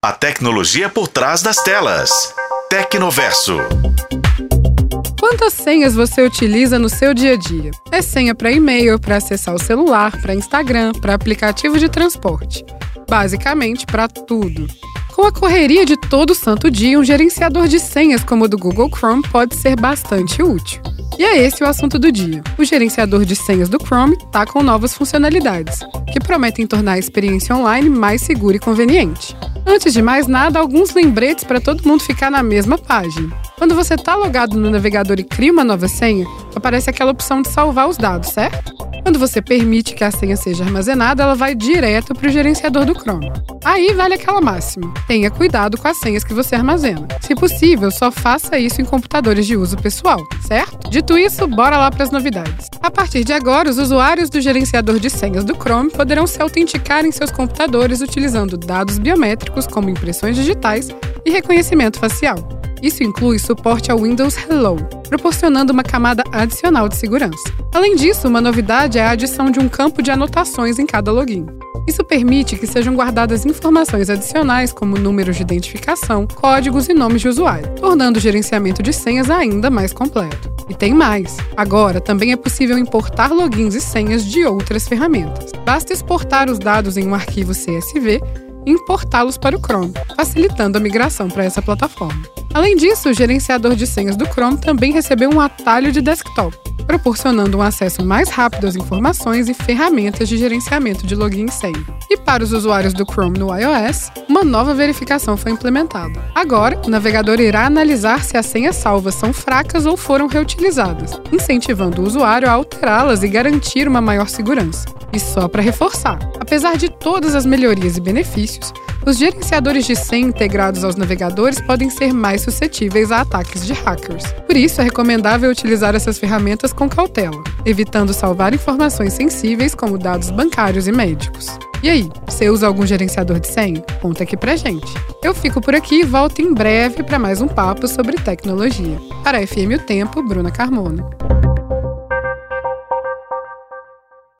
A tecnologia por trás das telas. Tecnoverso. Quantas senhas você utiliza no seu dia a dia? É senha para e-mail, para acessar o celular, para Instagram, para aplicativo de transporte. Basicamente, para tudo. Com a correria de todo santo dia, um gerenciador de senhas como o do Google Chrome pode ser bastante útil. E é esse o assunto do dia. O gerenciador de senhas do Chrome está com novas funcionalidades, que prometem tornar a experiência online mais segura e conveniente. Antes de mais nada, alguns lembretes para todo mundo ficar na mesma página. Quando você está logado no navegador e cria uma nova senha, aparece aquela opção de salvar os dados, certo? Quando você permite que a senha seja armazenada, ela vai direto para o gerenciador do Chrome. Aí vale aquela máxima: tenha cuidado com as senhas que você armazena. Se possível, só faça isso em computadores de uso pessoal, certo? Dito isso, bora lá para as novidades. A partir de agora, os usuários do gerenciador de senhas do Chrome poderão se autenticar em seus computadores utilizando dados biométricos como impressões digitais e reconhecimento facial. Isso inclui suporte ao Windows Hello, proporcionando uma camada adicional de segurança. Além disso, uma novidade é a adição de um campo de anotações em cada login. Isso permite que sejam guardadas informações adicionais como números de identificação, códigos e nomes de usuário, tornando o gerenciamento de senhas ainda mais completo. E tem mais! Agora também é possível importar logins e senhas de outras ferramentas. Basta exportar os dados em um arquivo CSV e importá-los para o Chrome, facilitando a migração para essa plataforma. Além disso, o gerenciador de senhas do Chrome também recebeu um atalho de desktop, proporcionando um acesso mais rápido às informações e ferramentas de gerenciamento de login e senha. E para os usuários do Chrome no iOS, uma nova verificação foi implementada. Agora, o navegador irá analisar se as senhas salvas são fracas ou foram reutilizadas, incentivando o usuário a alterá-las e garantir uma maior segurança. E só para reforçar, apesar de todas as melhorias e benefícios, os gerenciadores de senha integrados aos navegadores podem ser mais suscetíveis a ataques de hackers. Por isso, é recomendável utilizar essas ferramentas com cautela, evitando salvar informações sensíveis como dados bancários e médicos. E aí, você usa algum gerenciador de senha? Conta aqui pra gente. Eu fico por aqui e volto em breve para mais um papo sobre tecnologia. Para a FM O Tempo, Bruna Carmona.